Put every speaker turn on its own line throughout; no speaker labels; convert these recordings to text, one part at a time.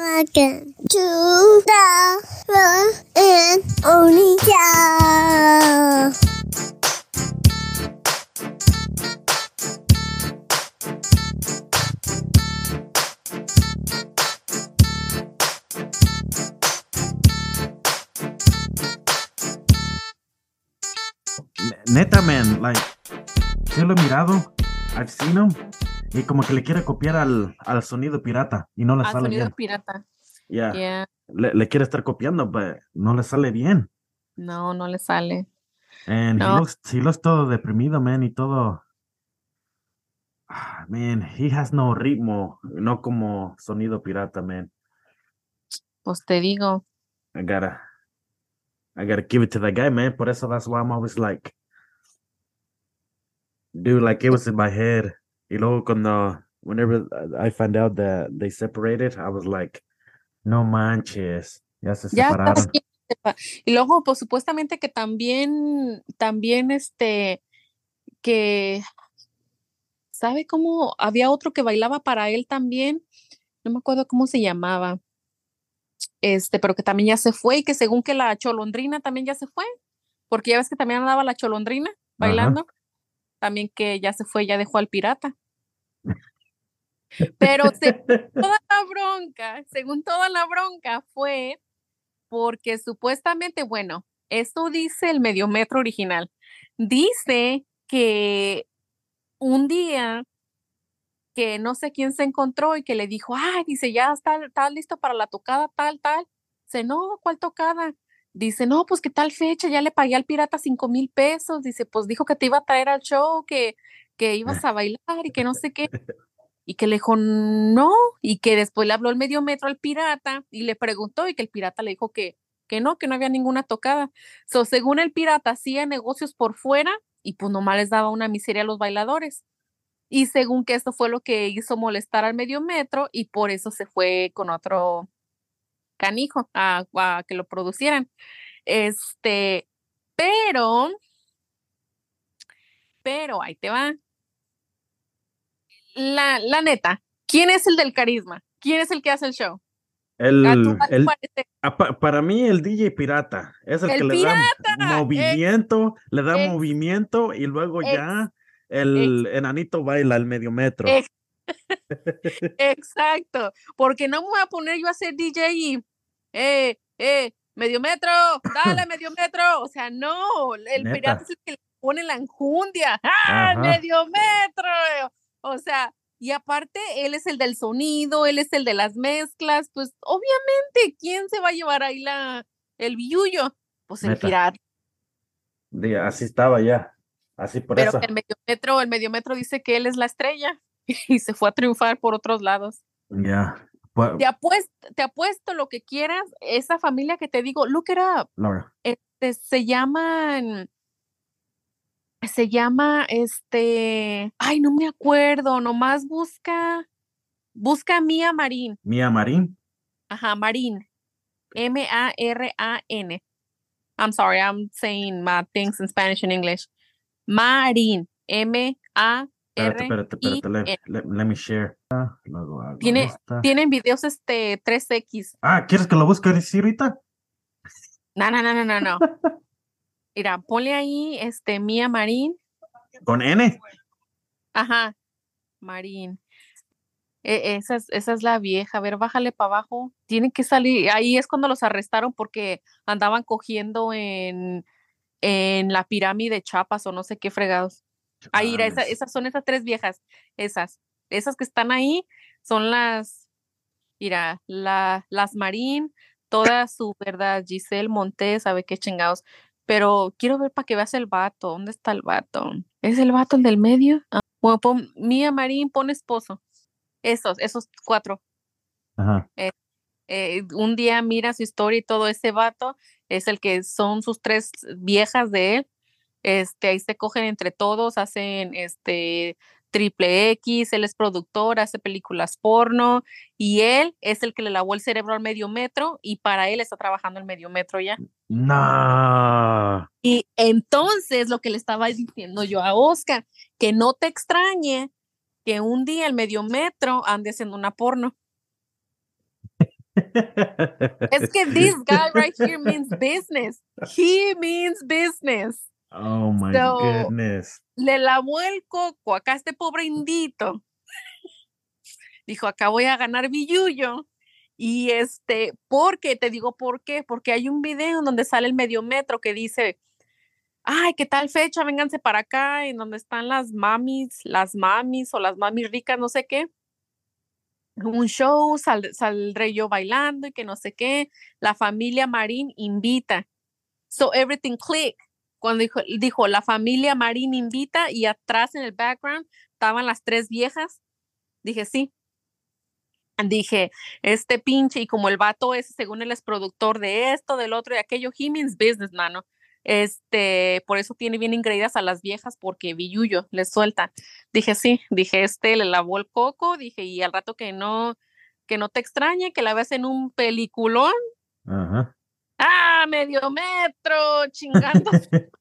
Welcome to the Ron and Only Show.
Neta, man, like, sí lo he mirado, I've seen him, y como que le quiere copiar al, al sonido pirata y no le
Al
sale
sonido
bien.
pirata.
Yeah.
Yeah.
Le, le quiere estar copiando, pero no le sale bien.
No, no le sale.
And he
No.
looks, he looks todo deprimido, man, y todo. Ah, Man, he has no ritmo, no como sonido pirata, man.
Pues te digo.
I gotta, I gotta give it to that guy, man. Por eso that's why I'm always like, dude, like it was in my head. Y luego cuando, whenever I found out that they separated, I was like, no manches, ya se
Ya
separaron.
Y luego, pues supuestamente que también, también este, que, ¿sabe cómo? Había otro que bailaba para él también. No me acuerdo cómo se llamaba. Este, pero que también ya se fue y que según que la cholondrina también ya se fue. Porque ya ves que también andaba la cholondrina bailando. También que ya se fue, ya dejó al pirata. Pero según toda la bronca, según toda la bronca fue porque supuestamente, bueno, esto dice el mediometro original. Dice que un día que no sé quién se encontró y que le dijo, ay, dice, ya está, está listo para la tocada, tal, tal. Dice, no, ¿cuál tocada? Dice, no, pues qué tal fecha, ya le pagué al pirata cinco mil pesos. Dice, pues dijo que te iba a traer al show, que, que ibas a bailar y que no sé qué. Y que le dijo, no, y que después le habló el medio metro al pirata y le preguntó y que el pirata le dijo que, que no, que no había ninguna tocada. So, según el pirata, hacía negocios por fuera y pues nomás les daba una miseria a los bailadores. Y según que esto fue lo que hizo molestar al medio metro y por eso se fue con otro canijo a, a que lo producieran. Este, pero, pero ahí te va. La, la neta, ¿quién es el del carisma? ¿Quién es el que hace el show?
El,
¿A tú- a ti
el- pa- para mí, el DJ pirata es el,
El
que le da movimiento, le da
ex-
movimiento y luego
ex-
ya el enanito baila al medio metro.
Ex- Exacto, porque no me voy a poner yo a ser DJ y, eh, eh, medio metro, dale medio metro, o sea, no, el
Neta.
pirata es el que le pone la enjundia, ¡ah,
Ajá.
medio metro! O sea, y aparte, él es el del sonido, él es el de las mezclas, pues obviamente, ¿quién se va a llevar ahí la, el billullo? Pues el pirata,
Así estaba ya. Así por
pero
eso.
el medio metro, el medio metro dice que él es la estrella y se fue a triunfar por otros lados.
Ya. Pu-
Te apuesto, te apuesto lo que quieras, esa familia que te digo, look it up,
Laura.
este, se llaman, se llama, este, ay, no me acuerdo, nomás busca, busca Mía Marín,
Mía Marín.
ajá, Marín, M-A-R-A-N. I'm sorry, I'm saying my things in Spanish and English. Marín, M-A-R.
Espérate, espérate, espérate. Let, me share. Ah, luego hago
Tiene-
esta.
Tienen videos, este, 3X.
Ah, ¿quieres que lo busque ahorita?
No, no, no, no, no, no. Mira, ponle ahí, este, Mía Marín.
Con N.
Ajá, Marín. E- esa, es, esa es la vieja. A ver, bájale para abajo. Tienen que salir. Ahí es cuando los arrestaron porque andaban cogiendo en, en la pirámide de Chiapas o no sé qué fregados. Ahí, mira, esa- esas son esas tres viejas. Esas. Esas que están ahí son las, mira, la, las Marín, toda su verdad, Giselle Montes, sabe qué chingados. Pero quiero ver para que veas el vato. ¿Dónde está el vato? ¿Es el vato el del medio? Ah, bueno, pon Mía Marín, pon esposo. Esos, esos cuatro.
Ajá.
Eh, un día mira su historia y todo ese vato es el que son sus tres viejas de él. Este, ahí se cogen entre todos, hacen este triple X, él es productor, hace películas porno y él es el que le lavó el cerebro al medio metro y para él está trabajando el medio metro ya.
No.
Y entonces lo que le estaba diciendo yo a Oscar, que no te extrañe que un día el medio metro ande haciendo una porno. Es que this guy right here means business. He means business.
Oh my
So-
goodness.
Le lavó el coco acá a este pobre indito. Dijo, acá voy a ganar billuyo. Y este, porque, te digo por qué, porque hay un video en donde sale el medio metro que dice, ay, ¿qué tal fecha? Vénganse para acá, en donde están las mamis, las mamis o las mamis ricas, no sé qué. Un show, sal- saldré yo bailando y que no sé qué. La familia Marín invita. So everything click. Cuando dijo, dijo la familia Marín invita y atrás en el background estaban las tres viejas. Dije, sí. Dije, este pinche, y como el vato ese, según él es productor de esto, del otro y aquello, he means business, mano. Este, por eso tiene bien ingreídas a las viejas, porque billuyo les suelta. Dije, sí, dije, este le lavó el coco, dije, y al rato que no, que no te extrañe, que la veas en un peliculón.
Ajá.
¡Ah, medio metro! Chingando.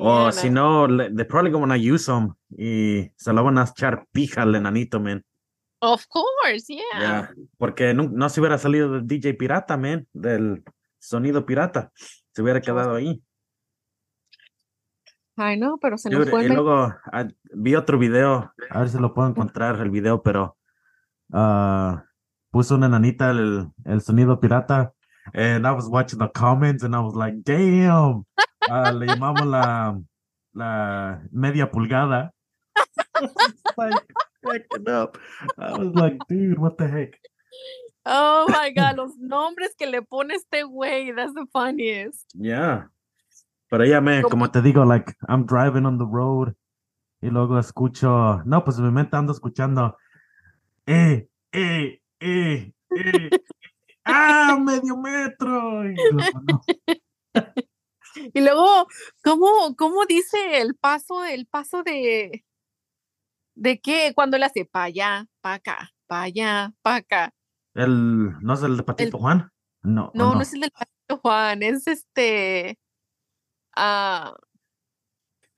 O
una.
si no, they're probably gonna use them y se lo van a echar pija al enanito, man.
Of course, yeah.
Yeah. Porque no, no se hubiera salido del DJ pirata, man, del sonido pirata. Se hubiera quedado ahí.
Ay, no, pero se nos
Dude,
fue
y luego ah, vi otro video, a ver si lo puedo encontrar el video, pero ah, puso una nanita el, el sonido pirata and I was watching the comments and I was like, damn, Ah, le llamamos la, la media pulgada. like, cracking up. I was like, dude, what the heck?
Oh my God, los nombres que le pone este güey, that's the funniest.
Yeah. Pero ya me,
Como-
te digo, like, I'm driving on the road y luego escucho, no, pues mi mente ando escuchando, eh, eh, eh, eh, ah, medio metro. Y luego, no.
Y luego, ¿cómo, cómo dice el paso, el paso de, de qué? Cuando le hace pa' allá, pa' acá, pa' allá, pa' acá.
El, ¿no es el de Patito Juan? No, ¿o
No, no es el del Patito Juan, es este. ah,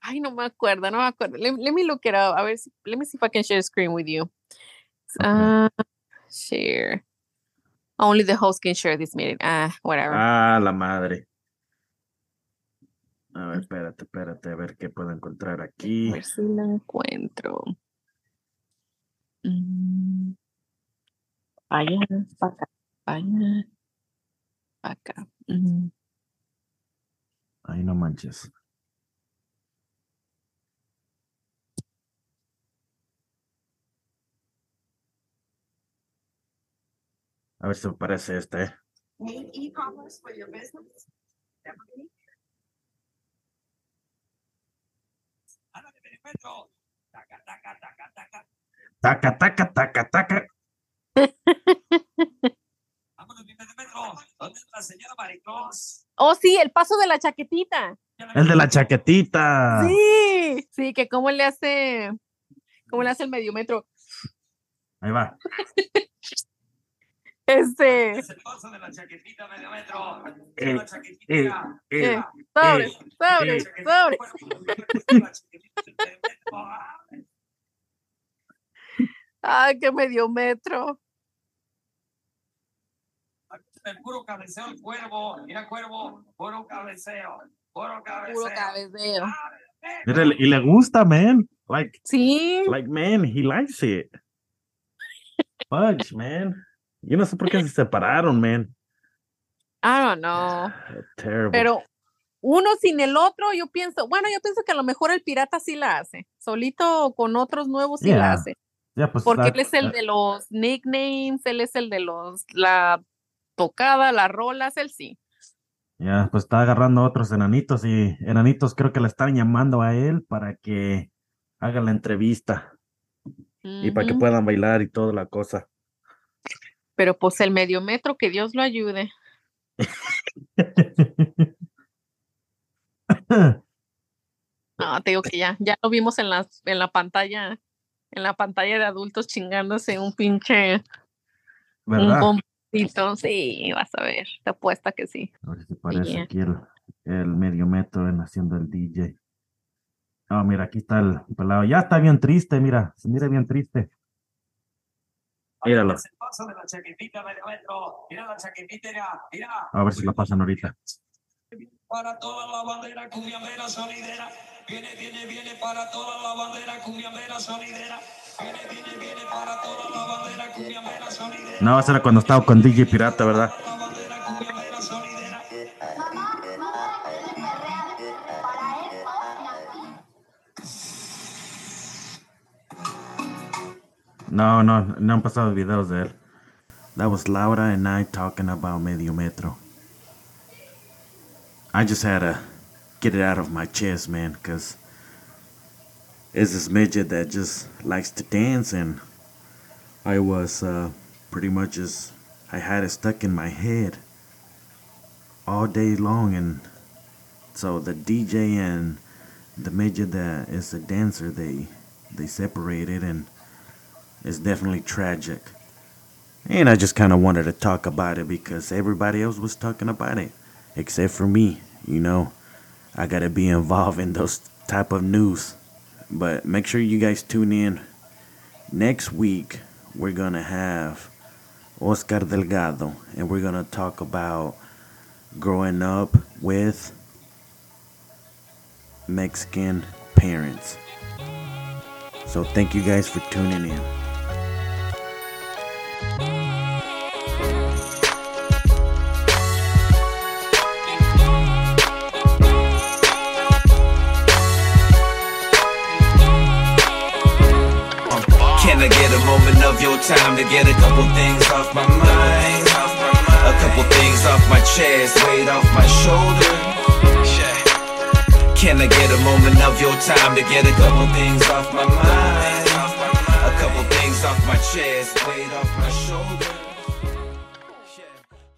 ay, no me acuerdo, no me acuerdo. Let, let me look it up. A ver, si, let me see if I can share screen with you.
Okay.
Ah, share. Only the host can share this meeting. Ah, whatever.
Ah, la madre. A ver, espérate, espérate, a ver qué puedo encontrar
A
aquí.
ver si lo encuentro. Mm. Pa' allá, pa' acá, pa' acá. Mm.
Ay, no manches. A ver si me parece este. eh.
Need e-commerce for your business? Definitely.
Taca, taca, taca, taca.
Vámonos, mi metro. ¿Dónde está la señora Maricruz?
Oh, sí, el paso de la chaquetita.
El de la chaquetita.
Sí, sí, que cómo le hace, cómo le hace el medio metro.
Ahí va.
Este,
paso de la chaquetita medio metro.
Eh,
la chaquetita.
eh,
eh, sobre,
eh,
sobre,
eh.
sobre.
La chaquetita medio metro.
Ay, qué medio metro.
El puro cabeceo el cuervo. Mira, cuervo. Puro cabeceo. Puro cabeceo.
Puro cabeceo.
Mira, y le gusta, man. Like,
Sí,
like, man, he likes it. Fudge, man. Yo no sé por qué se separaron, man.
I don't know.
Terrible.
Pero uno sin el otro, yo pienso, bueno, yo pienso que a lo mejor el pirata sí la hace. Solito o con otros nuevos sí la
Yeah.
hace.
Ya, pues,
Porque él es el de los nicknames, él es el de los, la tocada, las rolas, él sí.
Ya, pues está agarrando a otros enanitos y enanitos creo que le están llamando a él para que haga la entrevista y para que puedan bailar y toda la cosa.
Pero pues el medio metro, que Dios lo ayude. No, te digo que ya, ya lo vimos en la, en la pantalla, en la pantalla de adultos chingándose un pinche, un bombito. Sí, vas a ver, te apuesta que sí.
A ver si parece
Yeah.
aquí el, el medio metro en haciendo el DJ. Ah, mira, aquí está el pelado. Ya está bien triste, mira, se mira bien triste. Míralo.
Es el paso de la chaquetita medio metro. Mira la chaquetita, mira, mira.
A ver si la pasan ahorita.
Para toda la bandera cumbiambera sonidera. Viene, viene, viene para toda la bandera cumbiambera sonidera. Viene, viene, viene para toda la bandera cumbiambera sonidera.
No, era cuando estaba con DJ Pirata, ¿verdad? No, no, no han pasado videos de él. That was Laura and I talking about Medio Metro. I just had to get it out of my chest, man, because it's this midget that just likes to dance, and I was uh, pretty much just, I had it stuck in my head all day long, and so the DJ and the midget that is a dancer, they they separated, and it's definitely tragic. And I just kind of wanted to talk about it because everybody else was talking about it, except for me. You know, I gotta be involved in those type of news. But make sure you guys tune in. Next week, we're gonna have Oscar Delgado, and we're gonna talk about growing up with Mexican parents. So thank you guys for tuning in.
Can I get a moment of your time to get a couple things off my mind? A couple things off my chest, weight off my shoulder. Can I get a moment of your time to get a couple things off my mind? A couple things off my chest, weight off my shoulder.